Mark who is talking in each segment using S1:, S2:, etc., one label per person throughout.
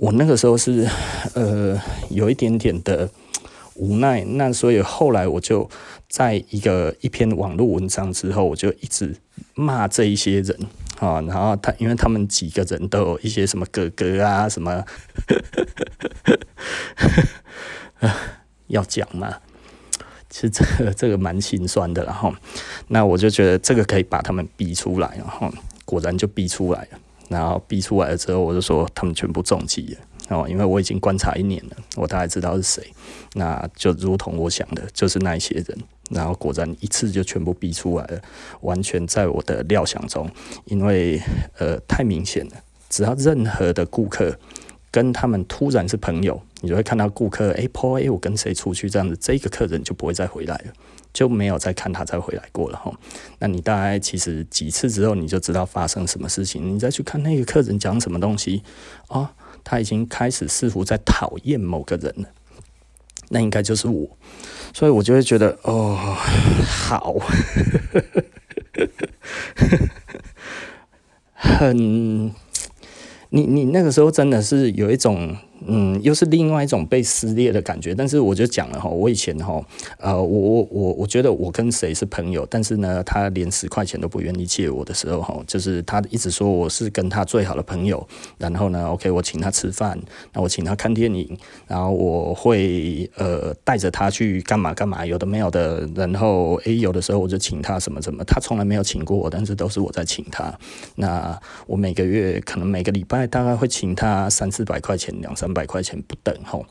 S1: 我那个时候是呃有一点点的无奈，那所以后来我就在一个一篇网络文章之后，我就一直骂这一些人啊，然后他因为他们几个人都有一些什么哥哥啊什么，要讲嘛。其实这个这个蛮心酸的，然后那我就觉得这个可以把他们逼出来，然后果然就逼出来了。然后逼出来了之后，我就说他们全部中计了哦，因为我已经观察一年了，我大概知道是谁。那就如同我想的，就是那一些人。然后果然一次就全部逼出来了，完全在我的料想中，因为呃太明显了，只要任何的顾客。跟他们突然是朋友，你就会看到顾客哎，po 哎，我跟谁出去这样子，这个客人就不会再回来了，就没有再看他再回来过了哈。那你大概其实几次之后，你就知道发生什么事情。你再去看那个客人讲什么东西哦，他已经开始似乎在讨厌某个人了，那应该就是我，所以我就会觉得哦，好，很。你你那个时候真的是有一种。嗯，又是另外一种被撕裂的感觉。但是我就讲了哈，我以前哈，呃，我我我我觉得我跟谁是朋友，但是呢，他连十块钱都不愿意借我的时候哈，就是他一直说我是跟他最好的朋友。然后呢，OK，我请他吃饭，那我请他看电影，然后我会呃带着他去干嘛干嘛，有的没有的。然后诶，有的时候我就请他什么什么，他从来没有请过我，但是都是我在请他。那我每个月可能每个礼拜大概会请他三四百块钱，两三。三百块钱不等吼，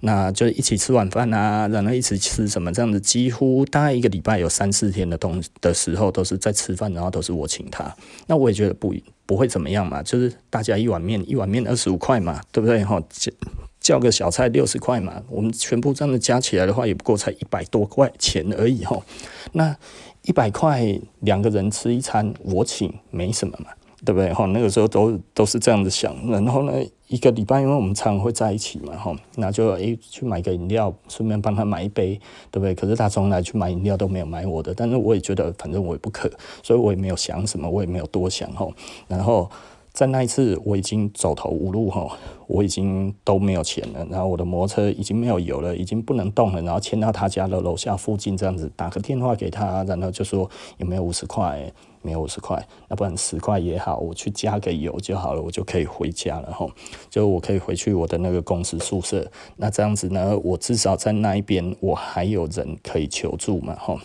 S1: 那就一起吃晚饭啊，然后一起吃什么这样子，几乎大概一个礼拜有三四天的东的时候都是在吃饭，然后都是我请他，那我也觉得不不会怎么样嘛，就是大家一碗面，一碗面二十五块嘛，对不对吼？叫叫个小菜六十块嘛，我们全部这样子加起来的话，也不过才一百多块钱而已吼，那一百块两个人吃一餐，我请没什么嘛。对不对？哈，那个时候都都是这样子想。然后呢，一个礼拜，因为我们常会在一起嘛，哈，那就诶去买个饮料，顺便帮他买一杯，对不对？可是他从来去买饮料都没有买我的，但是我也觉得反正我也不渴，所以我也没有想什么，我也没有多想，哈。然后在那一次，我已经走投无路，哈，我已经都没有钱了，然后我的摩托车已经没有油了，已经不能动了，然后牵到他家的楼下附近这样子，打个电话给他，然后就说有没有五十块？没有五十块，要不然十块也好，我去加个油就好了，我就可以回家了哈。就我可以回去我的那个公司宿舍，那这样子呢，我至少在那一边我还有人可以求助嘛哈。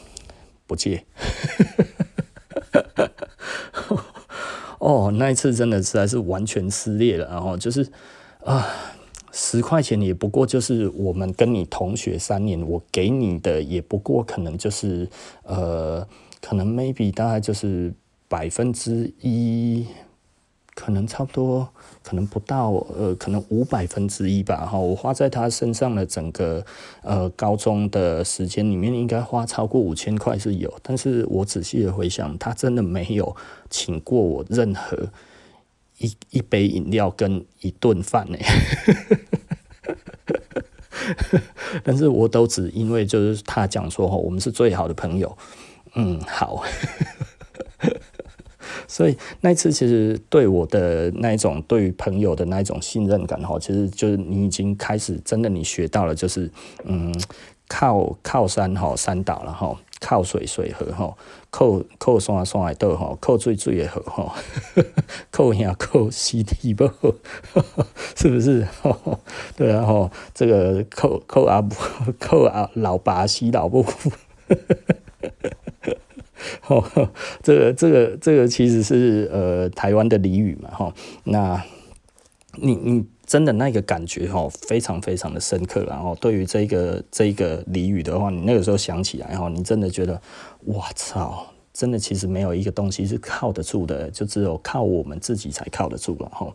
S1: 不借，哦，那一次真的实在是完全撕裂了，然后就是啊，十块钱也不过就是我们跟你同学三年，我给你的也不过可能就是呃。可能 maybe 大概就是百分之一，可能差不多，可能不到呃，可能五百分之一吧。哈，我花在他身上的整个呃高中的时间里面，应该花超过五千块是有。但是我仔细的回想，他真的没有请过我任何一一杯饮料跟一顿饭呢。但是我都只因为就是他讲说，我们是最好的朋友。嗯，好，所以那次其实对我的那一种对于朋友的那一种信任感哈，其实就是你已经开始真的你学到了，就是嗯，靠靠山哈山倒了哈，靠水水河哈，靠靠山山来倒哈，靠水水也好哈，靠呀靠西堤不，是不是？对啊哈，这个靠靠阿不靠阿老爸西老不。哦，这个这个这个其实是呃台湾的俚语嘛，哈，那你你真的那个感觉哈，非常非常的深刻，然后对于这个这个俚语的话，你那个时候想起来哈，你真的觉得，我操！真的，其实没有一个东西是靠得住的，就只有靠我们自己才靠得住了哈。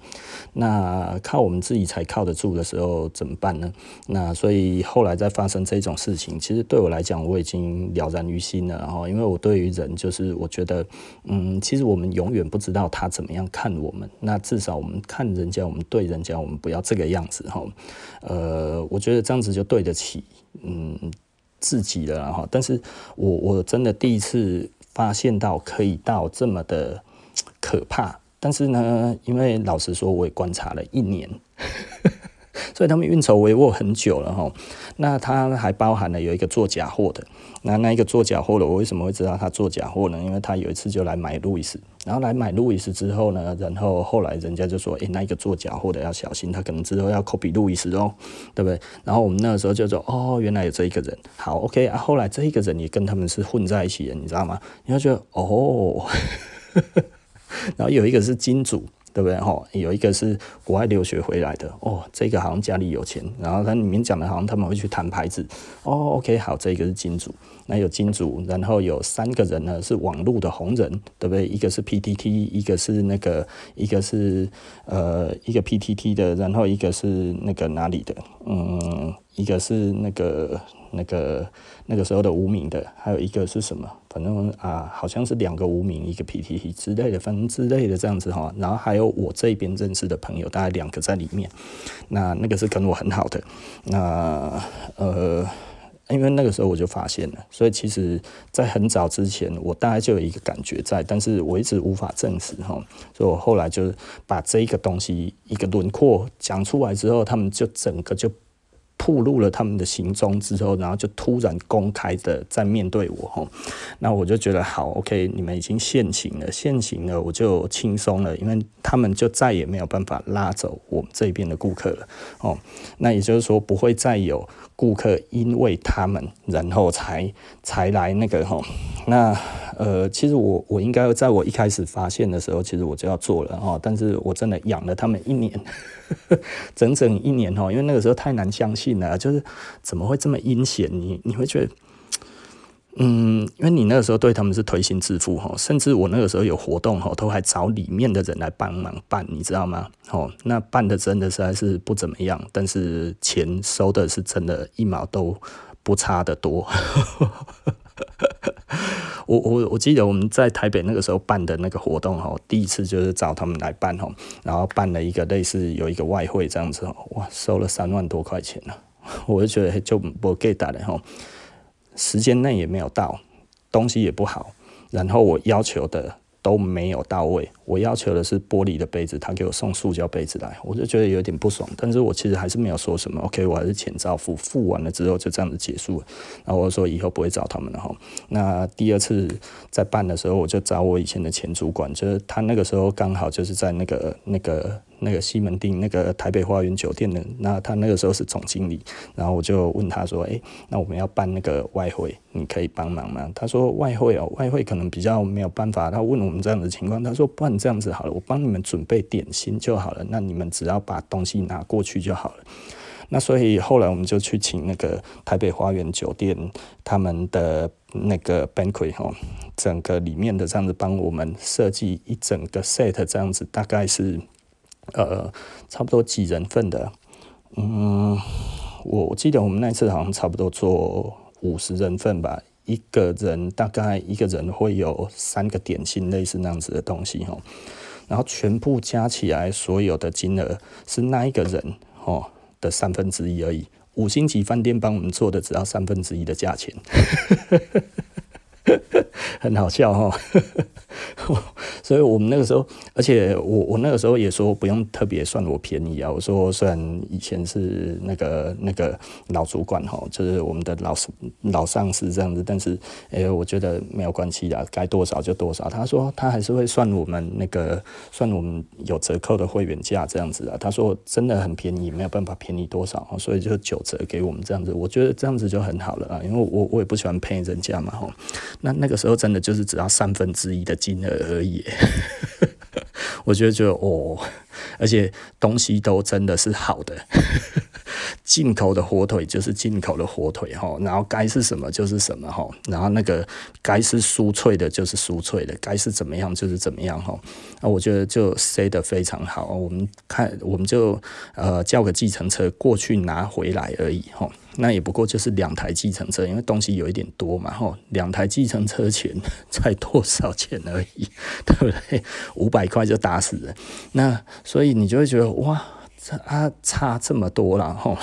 S1: 那靠我们自己才靠得住的时候怎么办呢？那所以后来再发生这种事情，其实对我来讲我已经了然于心了哈。因为我对于人就是我觉得，嗯，其实我们永远不知道他怎么样看我们。那至少我们看人家，我们对人家，我们不要这个样子哈。呃，我觉得这样子就对得起嗯自己了哈。但是我我真的第一次。发现到可以到这么的可怕，但是呢，因为老实说，我也观察了一年，所以他们运筹帷幄很久了哈。那他还包含了有一个做假货的，那那一个做假货的，我为什么会知道他做假货呢？因为他有一次就来买路易斯，然后来买路易斯之后呢，然后后来人家就说，诶、那一个做假货的要小心，他可能之后要 copy 路易斯哦，对不对？然后我们那个时候就说，哦，原来有这一个人，好，OK 啊。后来这一个人也跟他们是混在一起的，你知道吗？然后觉得，哦，然后有一个是金主。对不对？吼，有一个是国外留学回来的哦，这个好像家里有钱，然后他里面讲的好像他们会去谈牌子哦。OK，好，这个是金主，那有金主，然后有三个人呢是网络的红人，对不对？一个是 PTT，一个是那个，一个是呃一个 PTT 的，然后一个是那个哪里的，嗯，一个是那个。那个那个时候的无名的，还有一个是什么？反正啊，好像是两个无名，一个 PTT 之类的，反正之类的这样子哈。然后还有我这边认识的朋友，大概两个在里面。那那个是跟我很好的。那呃，因为那个时候我就发现了，所以其实在很早之前，我大概就有一个感觉在，但是我一直无法证实哈。所以我后来就把这一个东西一个轮廓讲出来之后，他们就整个就。暴露了他们的行踪之后，然后就突然公开的在面对我吼，那我就觉得好，OK，你们已经现形了，现形了，我就轻松了，因为他们就再也没有办法拉走我们这边的顾客了哦。那也就是说，不会再有顾客因为他们然后才才来那个吼。那呃，其实我我应该在我一开始发现的时候，其实我就要做了哈，但是我真的养了他们一年。整整一年哦，因为那个时候太难相信了，就是怎么会这么阴险？你你会觉得，嗯，因为你那个时候对他们是推心置腹哈，甚至我那个时候有活动哈，都还找里面的人来帮忙办，你知道吗？哦，那办的真的实在是不怎么样，但是钱收的是真的一毛都不差的多。我我我记得我们在台北那个时候办的那个活动哈，第一次就是找他们来办哈，然后办了一个类似有一个外汇这样子，哇，收了三万多块钱呢，我就觉得就不给打了哈，时间内也没有到，东西也不好，然后我要求的都没有到位。我要求的是玻璃的杯子，他给我送塑胶杯子来，我就觉得有点不爽。但是我其实还是没有说什么，OK，我还是钱照付，付完了之后就这样子结束了。然后我说以后不会找他们了哈。那第二次在办的时候，我就找我以前的前主管，就是他那个时候刚好就是在那个那个那个西门町那个台北花园酒店的，那他那个时候是总经理。然后我就问他说：“诶，那我们要办那个外汇，你可以帮忙吗？”他说：“外汇哦，外汇可能比较没有办法。”他问我们这样的情况，他说：“不然。”这样子好了，我帮你们准备点心就好了。那你们只要把东西拿过去就好了。那所以后来我们就去请那个台北花园酒店他们的那个 banquet 哈，整个里面的这样子帮我们设计一整个 set 这样子，大概是呃差不多几人份的。嗯，我记得我们那次好像差不多做五十人份吧。一个人大概一个人会有三个点心，类似那样子的东西哦，然后全部加起来所有的金额是那一个人哦的三分之一而已。五星级饭店帮我们做的只要三分之一的价钱。很好笑哈，所以我们那个时候，而且我我那个时候也说不用特别算我便宜啊。我说虽然以前是那个那个老主管哈，就是我们的老老上司这样子，但是哎、欸，我觉得没有关系的，该多少就多少。他说他还是会算我们那个算我们有折扣的会员价这样子啊。他说真的很便宜，没有办法便宜多少，所以就九折给我们这样子。我觉得这样子就很好了啊，因为我我也不喜欢骗人家嘛哈。那那个时候真的就是只要三分之一的金额而已，我觉得就哦，而且东西都真的是好的，进口的火腿就是进口的火腿哈，然后该是什么就是什么哈，然后那个该是酥脆的就是酥脆的，该是怎么样就是怎么样哈，那我觉得就塞得非常好，我们看我们就呃叫个计程车过去拿回来而已哈。那也不过就是两台计程车，因为东西有一点多嘛，吼，两台计程车钱 才多少钱而已，对不对？五百块就打死人，那所以你就会觉得哇，啊差这么多了，吼。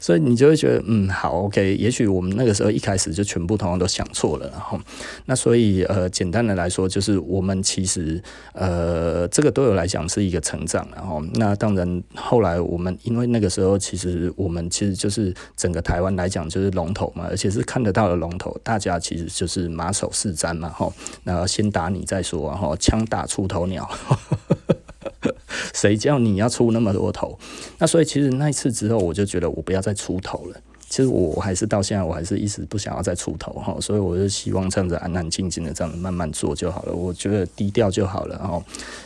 S1: 所以你就会觉得，嗯，好，OK，也许我们那个时候一开始就全部同样都想错了，然后，那所以呃，简单的来说，就是我们其实呃，这个对我来讲是一个成长，然后，那当然后来我们因为那个时候其实我们其实就是整个台湾来讲就是龙头嘛，而且是看得到的龙头，大家其实就是马首是瞻嘛，哈，那先打你再说，然后枪打出头鸟。谁叫你要出那么多头？那所以其实那一次之后，我就觉得我不要再出头了。其实我还是到现在，我还是一直不想要再出头哈。所以我就希望这样子安安静静的这样慢慢做就好了。我觉得低调就好了。然后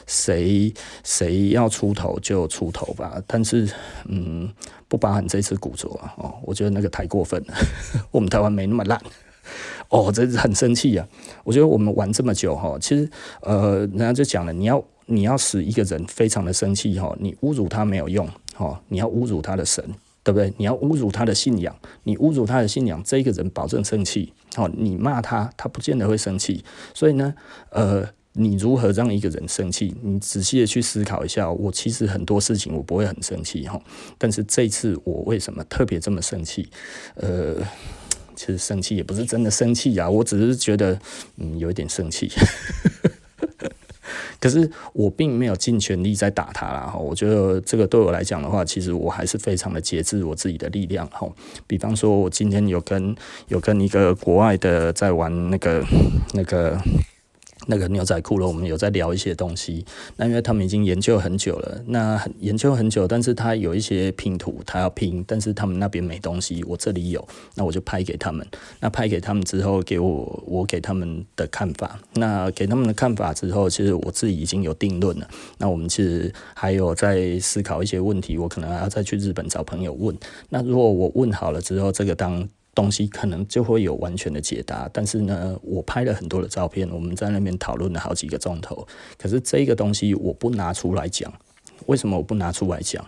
S1: 谁谁要出头就出头吧。但是嗯，不包含这次古着。哦，我觉得那个太过分了。我们台湾没那么烂。哦，真是很生气呀。我觉得我们玩这么久哈，其实呃，人家就讲了，你要。你要使一个人非常的生气哈，你侮辱他没有用哈，你要侮辱他的神，对不对？你要侮辱他的信仰，你侮辱他的信仰，这个人保证生气。好，你骂他，他不见得会生气。所以呢，呃，你如何让一个人生气？你仔细的去思考一下。我其实很多事情我不会很生气哈，但是这次我为什么特别这么生气？呃，其实生气也不是真的生气呀，我只是觉得嗯有一点生气。可是我并没有尽全力在打他啦哈，我觉得这个对我来讲的话，其实我还是非常的节制我自己的力量哈。比方说，我今天有跟有跟一个国外的在玩那个那个。那个牛仔裤了，我们有在聊一些东西。那因为他们已经研究很久了，那研究很久，但是他有一些拼图，他要拼，但是他们那边没东西，我这里有，那我就拍给他们。那拍给他们之后，给我我给他们的看法。那给他们的看法之后，其实我自己已经有定论了。那我们其实还有在思考一些问题，我可能还要再去日本找朋友问。那如果我问好了之后，这个当。东西可能就会有完全的解答，但是呢，我拍了很多的照片，我们在那边讨论了好几个钟头。可是这个东西我不拿出来讲，为什么我不拿出来讲？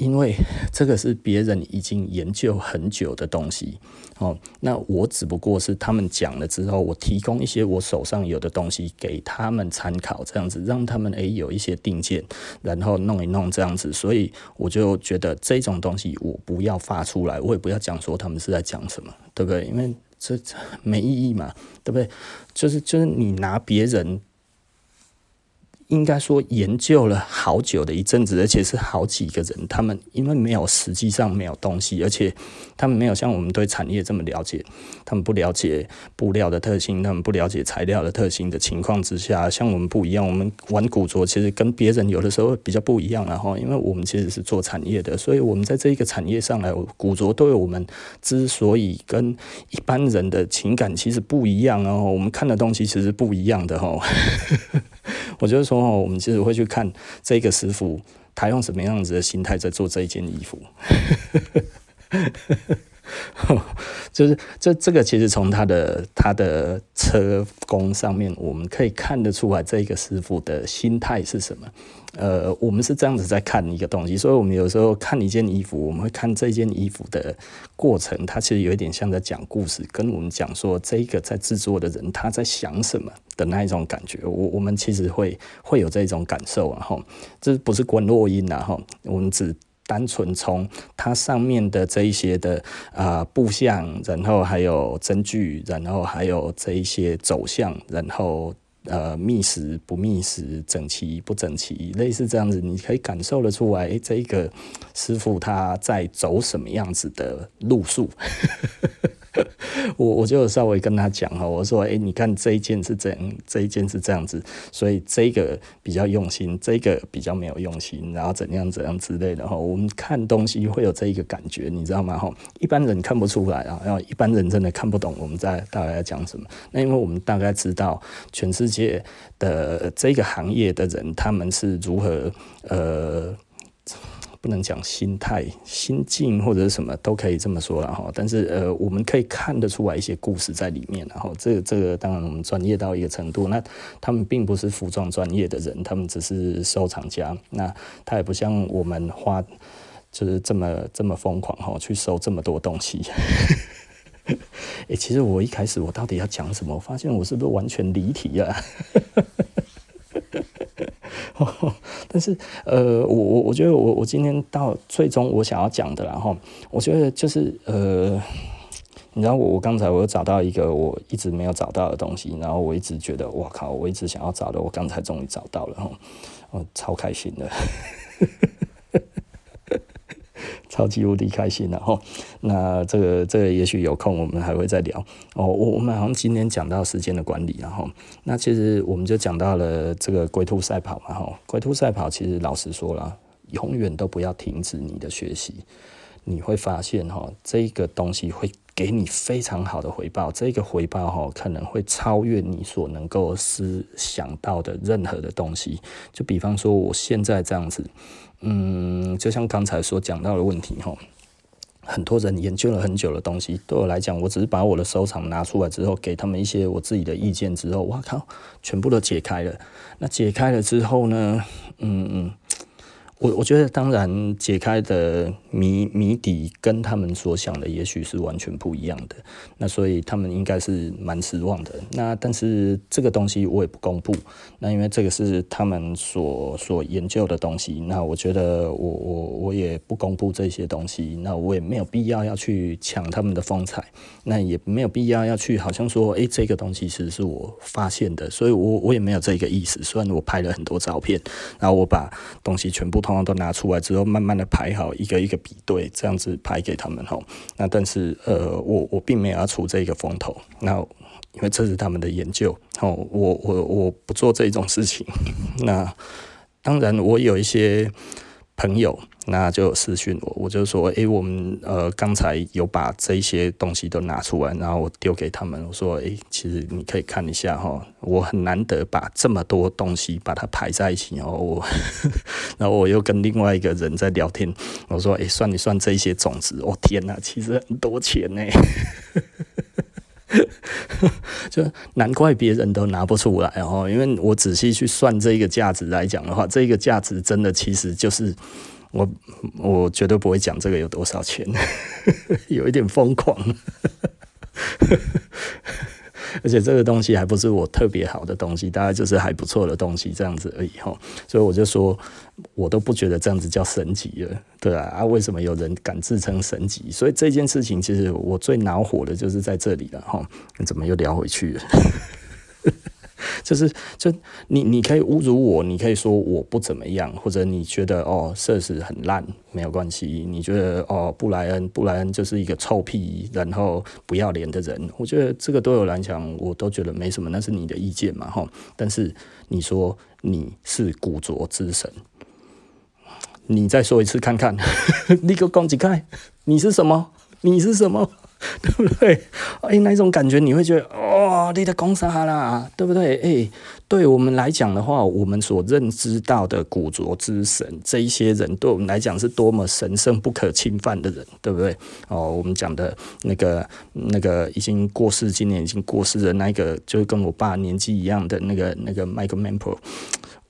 S1: 因为这个是别人已经研究很久的东西，哦，那我只不过是他们讲了之后，我提供一些我手上有的东西给他们参考，这样子让他们诶有一些定见，然后弄一弄这样子，所以我就觉得这种东西我不要发出来，我也不要讲说他们是在讲什么，对不对？因为这没意义嘛，对不对？就是就是你拿别人。应该说研究了好久的一阵子，而且是好几个人。他们因为没有实际上没有东西，而且他们没有像我们对产业这么了解，他们不了解布料的特性，他们不了解材料的特性的情况之下，像我们不一样。我们玩古着其实跟别人有的时候比较不一样，然后因为我们其实是做产业的，所以我们在这一个产业上来，古着对我们之所以跟一般人的情感其实不一样哦，我们看的东西其实不一样的哦。我就是说，我们其实会去看这个师傅，他用什么样子的心态在做这一件衣服。就是这这个其实从他的他的车工上面，我们可以看得出来这个师傅的心态是什么。呃，我们是这样子在看一个东西，所以我们有时候看一件衣服，我们会看这件衣服的过程，它其实有一点像在讲故事，跟我们讲说这个在制作的人他在想什么的那一种感觉。我我们其实会会有这种感受，然后这不是观落阴然后我们只。单纯从它上面的这一些的啊、呃、布项，然后还有针距，然后还有这一些走向，然后呃密实不密实，整齐不整齐，类似这样子，你可以感受得出来，诶，这一个师傅他在走什么样子的路数。我我就稍微跟他讲哈，我说，诶，你看这一件是这样，这一件是这样子，所以这个比较用心，这个比较没有用心，然后怎样怎样之类的哈。我们看东西会有这一个感觉，你知道吗？哈，一般人看不出来啊，然后一般人真的看不懂我们在大概在讲什么。那因为我们大概知道全世界的这个行业的人，他们是如何呃。不能讲心态、心境或者是什么都可以这么说了哈，但是呃，我们可以看得出来一些故事在里面，然后这个这个当然我们专业到一个程度，那他们并不是服装专业的人，他们只是收藏家，那他也不像我们花就是这么这么疯狂哈，去收这么多东西。哎、欸，其实我一开始我到底要讲什么？我发现我是不是完全离题了？但是呃，我我我觉得我我今天到最终我想要讲的，然后我觉得就是呃，你知道我我刚才我又找到一个我一直没有找到的东西，然后我一直觉得我靠，我一直想要找的，我刚才终于找到了哦，超开心的。超级无敌开心，然后那这个这个也许有空我们还会再聊哦。我我们好像今天讲到时间的管理，然后那其实我们就讲到了这个龟兔赛跑嘛，哈，龟兔赛跑其实老实说了，永远都不要停止你的学习，你会发现哈，这个东西会给你非常好的回报，这个回报哈可能会超越你所能够思想到的任何的东西。就比方说我现在这样子。嗯，就像刚才所讲到的问题哈，很多人研究了很久的东西，对我来讲，我只是把我的收藏拿出来之后，给他们一些我自己的意见之后，哇靠，全部都解开了。那解开了之后呢，嗯嗯。我我觉得，当然解开的谜谜底跟他们所想的也许是完全不一样的，那所以他们应该是蛮失望的。那但是这个东西我也不公布，那因为这个是他们所所研究的东西，那我觉得我我我也不公布这些东西，那我也没有必要要去抢他们的风采，那也没有必要要去好像说，诶，这个东西其实是我发现的，所以我我也没有这个意思。虽然我拍了很多照片，然后我把东西全部都拿出来之后，慢慢的排好，一个一个比对，这样子排给他们吼。那但是呃，我我并没有要出这个风头，那因为这是他们的研究哦，我我我不做这种事情。那当然，我有一些朋友。那就私讯我，我就说，诶、我们呃刚才有把这些东西都拿出来，然后我丢给他们，我说，诶、其实你可以看一下哈，我很难得把这么多东西把它排在一起哦，我，然后我又跟另外一个人在聊天，我说，诶、算一算这些种子，哦天呐，其实很多钱呢，就难怪别人都拿不出来哦，因为我仔细去算这个价值来讲的话，这个价值真的其实就是。我我绝对不会讲这个有多少钱，有一点疯狂，而且这个东西还不是我特别好的东西，大概就是还不错的东西这样子而已哈。所以我就说，我都不觉得这样子叫神级了，对啊，啊，为什么有人敢自称神级？所以这件事情其实我最恼火的就是在这里了哈。怎么又聊回去了？就是，就你你可以侮辱我，你可以说我不怎么样，或者你觉得哦，设施很烂，没有关系。你觉得哦，布莱恩，布莱恩就是一个臭屁，然后不要脸的人。我觉得这个对我来讲，我都觉得没什么，那是你的意见嘛，哈。但是你说你是古着之神，你再说一次看看，你给我讲几开，你是什么？你是什么？对不对？哎，那种感觉你会觉得，哇，你的公啥啦，对不对？哎，对我们来讲的话，我们所认知到的古着之神，这一些人对我们来讲是多么神圣不可侵犯的人，对不对？哦，我们讲的那个那个已经过世，今年已经过世的那个，就跟我爸年纪一样的那个那个 Michael Mempo。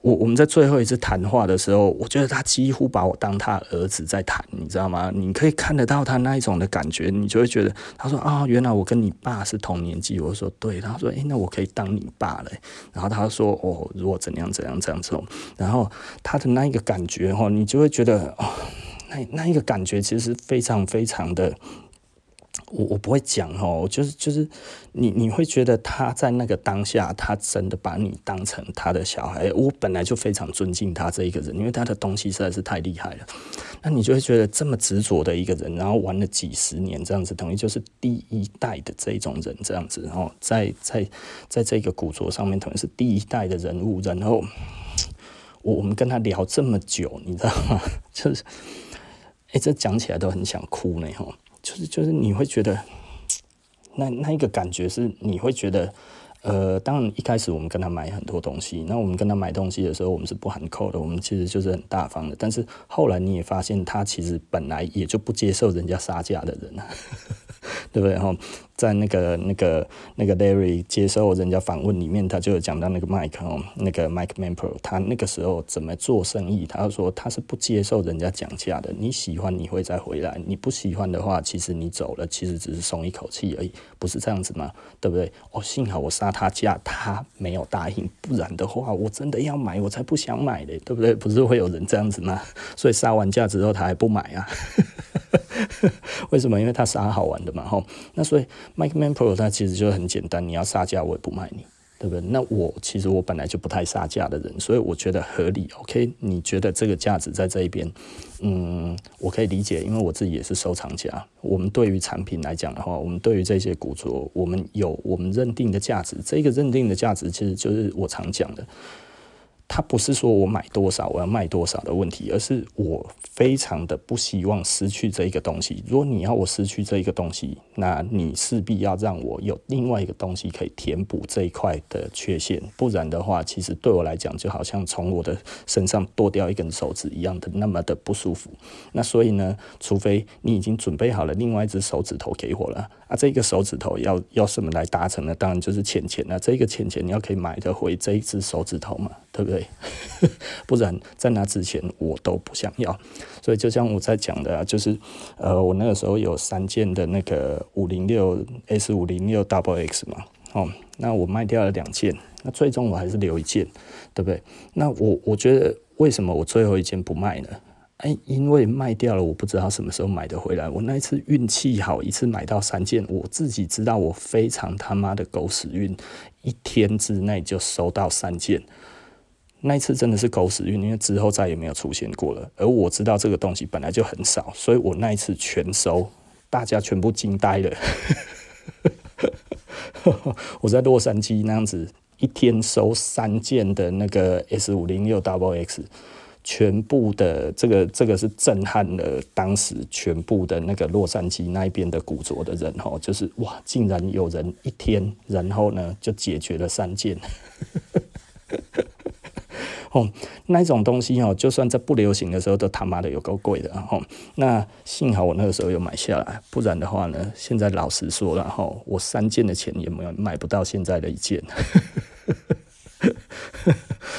S1: 我我们在最后一次谈话的时候，我觉得他几乎把我当他儿子在谈，你知道吗？你可以看得到他那一种的感觉，你就会觉得他说啊，原来我跟你爸是同年纪。我说对，他说诶，那我可以当你爸了。然后他说哦，如果怎样怎样这样子，然后他的那一个感觉哈，你就会觉得哦，那那一个感觉其实非常非常的。我我不会讲哦，就是就是你你会觉得他在那个当下，他真的把你当成他的小孩。我本来就非常尊敬他这一个人，因为他的东西实在是太厉害了。那你就会觉得这么执着的一个人，然后玩了几十年这样子，等于就是第一代的这种人这样子，然后在在在这个古着上面，等于是第一代的人物。然后我我们跟他聊这么久，你知道吗？就是哎，这讲起来都很想哭呢，吼。就是就是你会觉得，那那一个感觉是你会觉得，呃，当然一开始我们跟他买很多东西，那我们跟他买东西的时候，我们是不含扣的，我们其实就是很大方的。但是后来你也发现，他其实本来也就不接受人家杀价的人啊，对不对？哈，在那个那个那个 Larry 接受人家访问里面，他就有讲到那个 Mike 哦，那个 Mike Mampro，他那个时候怎么做生意？他说他是不接受人家讲价的，你喜欢你会再回来，你不喜欢的话，其实你走了，其实只是松一口气而已，不是这样子吗？对不对？哦，幸好我杀他价，他没有答应，不然的话，我真的要买，我才不想买嘞，对不对？不是会有人这样子吗？所以杀完价之后，他还不买啊。为什么？因为他杀好玩的嘛，吼。那所以 Mike Man Pro 它其实就很简单，你要杀价我也不卖你，对不对？那我其实我本来就不太杀价的人，所以我觉得合理。OK，你觉得这个价值在这一边，嗯，我可以理解，因为我自己也是收藏家。我们对于产品来讲的话，我们对于这些古着，我们有我们认定的价值。这个认定的价值，其实就是我常讲的。它不是说我买多少我要卖多少的问题，而是我非常的不希望失去这一个东西。如果你要我失去这一个东西，那你势必要让我有另外一个东西可以填补这一块的缺陷，不然的话，其实对我来讲就好像从我的身上剁掉一根手指一样的那么的不舒服。那所以呢，除非你已经准备好了另外一只手指头给我了啊，这个手指头要要什么来达成呢？当然就是钱钱。那这个钱钱你要可以买得回这一只手指头嘛，对不对？不然在那之前我都不想要，所以就像我在讲的，就是呃，我那个时候有三件的那个五零六 S 五零六 Double X 嘛，哦，那我卖掉了两件，那最终我还是留一件，对不对？那我我觉得为什么我最后一件不卖呢？哎，因为卖掉了，我不知道什么时候买得回来。我那一次运气好，一次买到三件，我自己知道我非常他妈的狗屎运，一天之内就收到三件。那一次真的是狗屎运，因为之后再也没有出现过了。而我知道这个东西本来就很少，所以我那一次全收，大家全部惊呆了。我在洛杉矶那样子一天收三件的那个 S 五零六 Double X，全部的这个这个是震撼了当时全部的那个洛杉矶那边的古着的人哈，就是哇，竟然有人一天，然后呢就解决了三件。哦，那种东西哦，就算在不流行的时候，都他妈的有够贵的。哦，那幸好我那个时候有买下来，不然的话呢，现在老实说了，哈，我三件的钱也没有买不到现在的一件。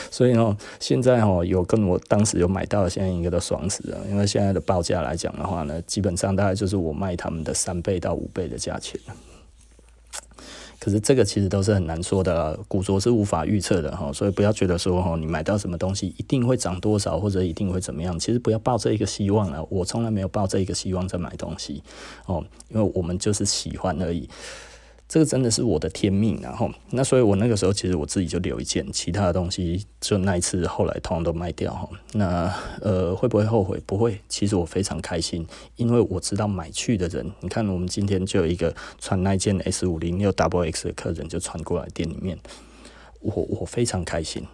S1: 所以哦，现在哦，有跟我当时有买到，现在应该都爽死了，因为现在的报价来讲的话呢，基本上大概就是我卖他们的三倍到五倍的价钱。可是这个其实都是很难说的，古着是无法预测的哈，所以不要觉得说哈，你买到什么东西一定会涨多少，或者一定会怎么样，其实不要抱这一个希望了，我从来没有抱这一个希望在买东西哦，因为我们就是喜欢而已。这个真的是我的天命，然后那所以，我那个时候其实我自己就留一件，其他的东西就那一次后来通通都卖掉哈。那呃会不会后悔？不会，其实我非常开心，因为我知道买去的人，你看我们今天就有一个穿那件 S 五零六 Double X 的客人就穿过来店里面，我我非常开心，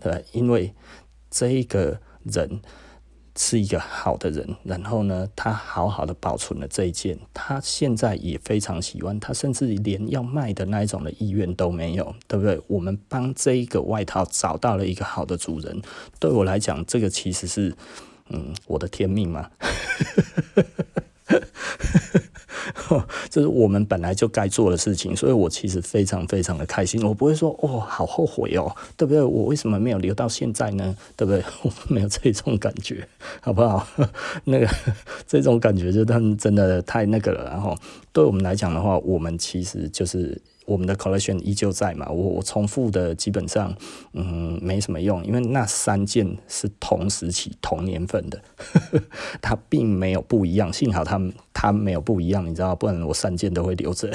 S1: 对，因为这一个人。是一个好的人，然后呢，他好好的保存了这一件，他现在也非常喜欢，他甚至连要卖的那一种的意愿都没有，对不对？我们帮这一个外套找到了一个好的主人，对我来讲，这个其实是，嗯，我的天命嘛。这是我们本来就该做的事情，所以我其实非常非常的开心。我不会说哦，好后悔哦，对不对？我为什么没有留到现在呢？对不对？我没有这种感觉，好不好？那个这种感觉就他们真的太那个了。然后对我们来讲的话，我们其实就是。我们的 collection 依旧在嘛，我我重复的基本上，嗯，没什么用，因为那三件是同时期同年份的，它并没有不一样，幸好它它没有不一样，你知道，不然我三件都会留着。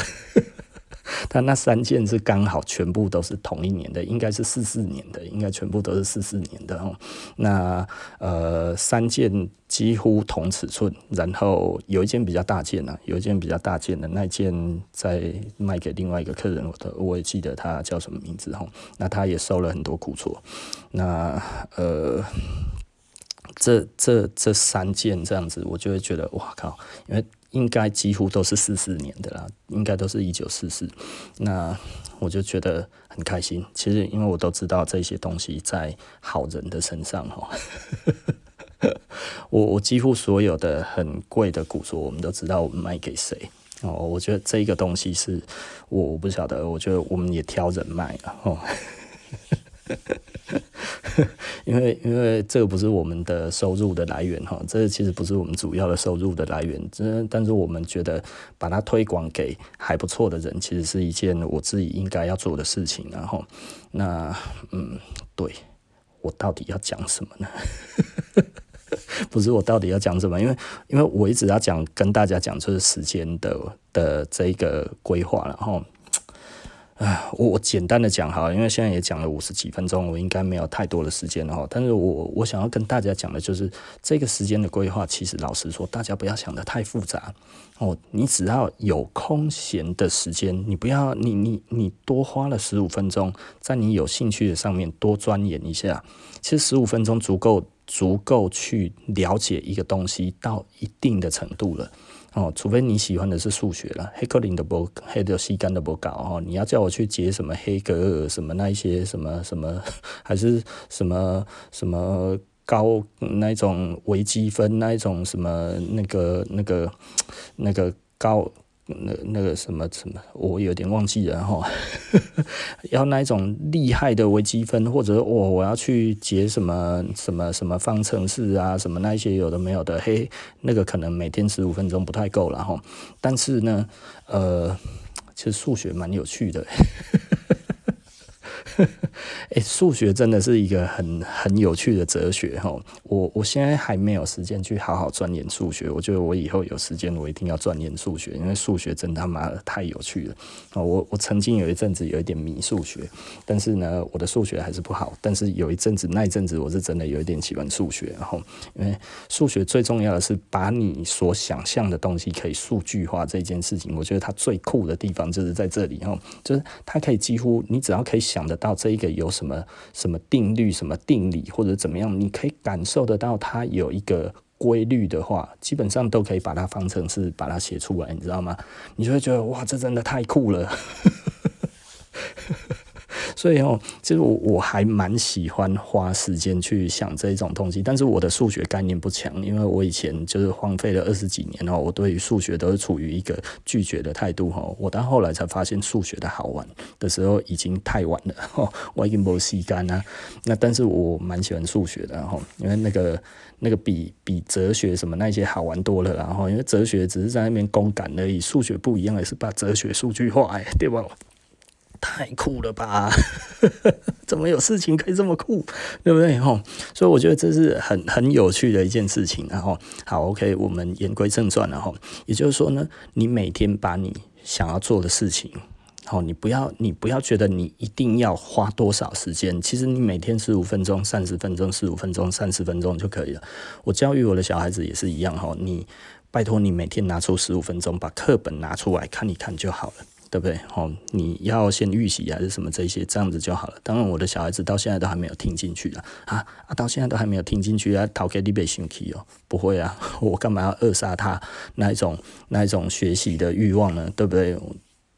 S1: 他那三件是刚好全部都是同一年的，应该是四四年的，应该全部都是四四年的哦。那呃，三件几乎同尺寸，然后有一件比较大件呢，有一件比较大件的那件再卖给另外一个客人，我都我也记得他叫什么名字。那他也收了很多古着，那呃，这这这三件这样子，我就会觉得哇靠，因为。应该几乎都是四四年的啦，应该都是一九四四。那我就觉得很开心。其实因为我都知道这些东西在好人的身上哈。我我几乎所有的很贵的古着，我们都知道我们卖给谁哦，我觉得这个东西是我我不晓得，我觉得我们也挑人脉了哦。因为因为这个不是我们的收入的来源哈，这其实不是我们主要的收入的来源。这但是我们觉得把它推广给还不错的人，其实是一件我自己应该要做的事情。然后，那嗯，对，我到底要讲什么呢？不是我到底要讲什么？因为因为我一直要讲跟大家讲就是时间的的这一个规划，然后。我我简单的讲哈，因为现在也讲了五十几分钟，我应该没有太多的时间了哈。但是我我想要跟大家讲的就是这个时间的规划，其实老实说，大家不要想得太复杂哦。你只要有空闲的时间，你不要你你你多花了十五分钟，在你有兴趣的上面多钻研一下，其实十五分钟足够足够去了解一个东西到一定的程度了。哦，除非你喜欢的是数学啦，黑克林的不黑的西干的不搞哦。你要叫我去解什么黑格尔什么那一些什么什么，还是什么什么高那一种微积分那一种什么那个那个那个高。那那个什么什么，我有点忘记了哈。要那一种厉害的微积分，或者我我要去解什么什么什么方程式啊，什么那些有的没有的，嘿，那个可能每天十五分钟不太够了哈。但是呢，呃，其实数学蛮有趣的。哎，数学真的是一个很很有趣的哲学哈。我我现在还没有时间去好好钻研数学，我觉得我以后有时间我一定要钻研数学，因为数学真他妈的太有趣了。我我曾经有一阵子有一点迷数学，但是呢，我的数学还是不好。但是有一阵子那一阵子我是真的有一点喜欢数学，然后因为数学最重要的是把你所想象的东西可以数据化这件事情，我觉得它最酷的地方就是在这里哈，就是它可以几乎你只要可以想得到这一个有什么什么定律、什么定理或者怎么样，你可以感受得到它有一个规律的话，基本上都可以把它方程式把它写出来，你知道吗？你就会觉得哇，这真的太酷了。所以哦，其实我我还蛮喜欢花时间去想这一种东西，但是我的数学概念不强，因为我以前就是荒废了二十几年哦，我对于数学都是处于一个拒绝的态度哈。我到后来才发现数学的好玩的时候已经太晚了哈，我已经没时间啊。那但是我蛮喜欢数学的哈，因为那个那个比比哲学什么那些好玩多了，然后因为哲学只是在那边公感而已，数学不一样，也是把哲学数据化，哎，对吧？太酷了吧！怎么有事情可以这么酷，对不对？吼，所以我觉得这是很很有趣的一件事情。然后，好，OK，我们言归正传。然后，也就是说呢，你每天把你想要做的事情，好，你不要你不要觉得你一定要花多少时间。其实你每天十五分钟、三十分钟、十五分钟、三十分钟就可以了。我教育我的小孩子也是一样。哈，你拜托你每天拿出十五分钟，把课本拿出来看一看就好了。对不对？哦，你要先预习还是什么这些，这样子就好了。当然，我的小孩子到现在都还没有听进去啊啊啊！到现在都还没有听进去啊，逃给你被生气哦？不会啊，我干嘛要扼杀他那一种那一种学习的欲望呢？对不对？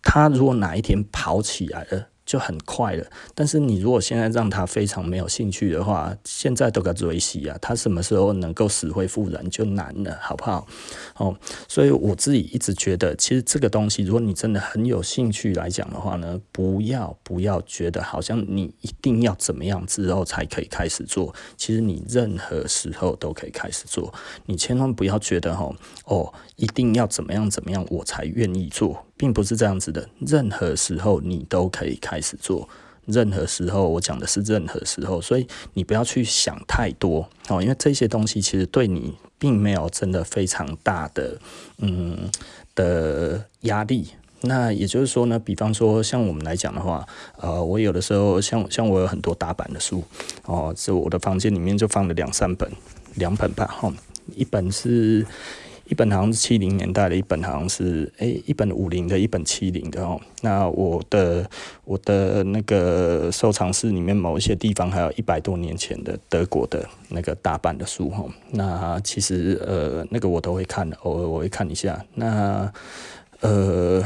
S1: 他如果哪一天跑起来了，就很快了，但是你如果现在让他非常没有兴趣的话，现在都该追息啊，他什么时候能够死灰复燃就难了，好不好？哦，所以我自己一直觉得，其实这个东西，如果你真的很有兴趣来讲的话呢，不要不要觉得好像你一定要怎么样之后才可以开始做，其实你任何时候都可以开始做，你千万不要觉得哈哦，一定要怎么样怎么样我才愿意做。并不是这样子的，任何时候你都可以开开始做。任何时候，我讲的是任何时候，所以你不要去想太多哦，因为这些东西其实对你并没有真的非常大的嗯的压力。那也就是说呢，比方说像我们来讲的话，呃，我有的时候像像我有很多打版的书哦，是我的房间里面就放了两三本，两本吧，哈，一本是。一本好像是七零年代的，一本好像是诶、一本五零的，一本七零的哦。那我的我的那个收藏室里面某一些地方还有一百多年前的德国的那个大版的书哈。那其实呃那个我都会看的，偶尔我会看一下。那呃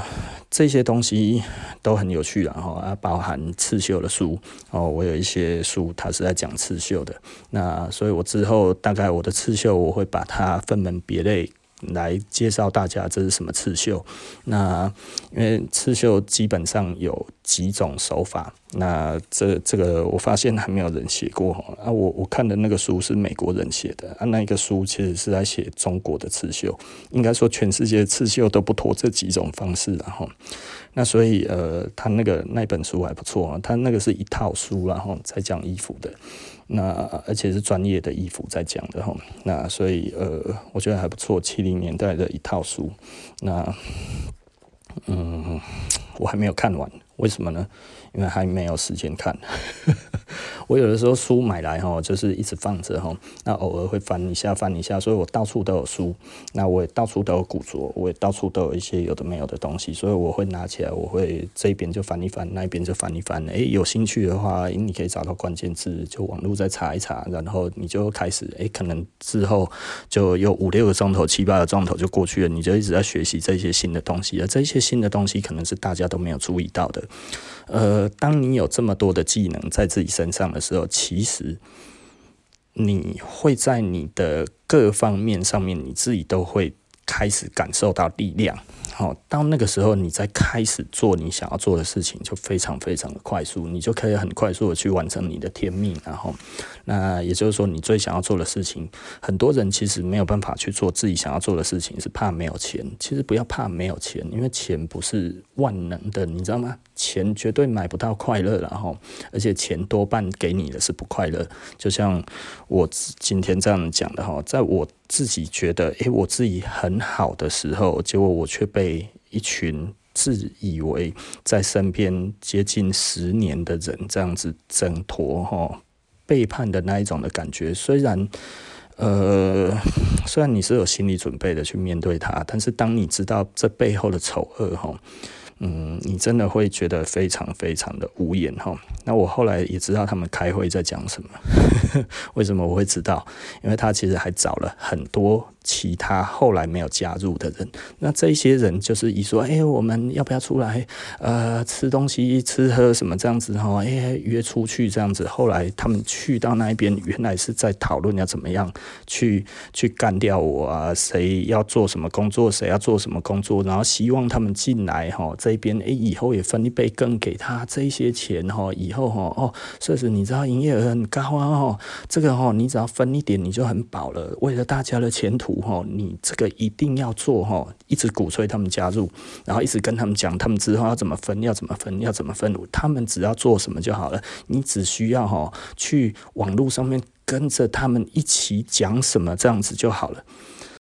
S1: 这些东西都很有趣，然后啊包含刺绣的书哦，我有一些书它是在讲刺绣的。那所以我之后大概我的刺绣我会把它分门别类。来介绍大家这是什么刺绣。那因为刺绣基本上有几种手法，那这这个我发现还没有人写过哈啊。我我看的那个书是美国人写的啊，那一个书其实是在写中国的刺绣。应该说全世界刺绣都不脱这几种方式，然后那所以呃，他那个那本书还不错啊，他那个是一套书，然后在讲衣服的。那而且是专业的衣服在讲的哈，那所以呃，我觉得还不错，七零年代的一套书。那嗯，我还没有看完，为什么呢？因为还没有时间看。我有的时候书买来哈，就是一直放着哈，那偶尔会翻一下翻一下，所以我到处都有书，那我也到处都有古着，我也到处都有一些有的没有的东西，所以我会拿起来，我会这边就翻一翻，那边就翻一翻。诶、有兴趣的话，你可以找到关键字，就网络再查一查，然后你就开始，诶、可能之后就有五六个钟头、七八个钟头就过去了，你就一直在学习这些新的东西，而这些新的东西可能是大家都没有注意到的。呃，当你有这么多的技能在自己身上的时候，其实你会在你的各方面上面，你自己都会开始感受到力量。好，到那个时候，你再开始做你想要做的事情，就非常非常的快速，你就可以很快速的去完成你的天命。然后，那也就是说，你最想要做的事情，很多人其实没有办法去做自己想要做的事情，是怕没有钱。其实不要怕没有钱，因为钱不是万能的，你知道吗？钱绝对买不到快乐，然后，而且钱多半给你的是不快乐。就像我今天这样讲的哈，在我自己觉得，诶，我自己很好的时候，结果我却被一群自以为在身边接近十年的人这样子挣脱哈，背叛的那一种的感觉。虽然，呃，虽然你是有心理准备的去面对他，但是当你知道这背后的丑恶吼。嗯，你真的会觉得非常非常的无言哈。那我后来也知道他们开会在讲什么。为什么我会知道？因为他其实还找了很多。其他后来没有加入的人，那这些人就是一说，哎、我们要不要出来？呃，吃东西、吃喝什么这样子哈？哎、约出去这样子。后来他们去到那边，原来是在讨论要怎么样去去干掉我啊？谁要做什么工作？谁要做什么工作？然后希望他们进来哈，这边哎、欸，以后也分一杯羹给他这一些钱哈。以后哈哦，甚至你知道营业额很高啊哦，这个哈你只要分一点你就很饱了。为了大家的前途哈。你这个一定要做哈，一直鼓吹他们加入，然后一直跟他们讲，他们之后要怎么分，要怎么分，要怎么分，他们只要做什么就好了。你只需要哈去网络上面跟着他们一起讲什么，这样子就好了。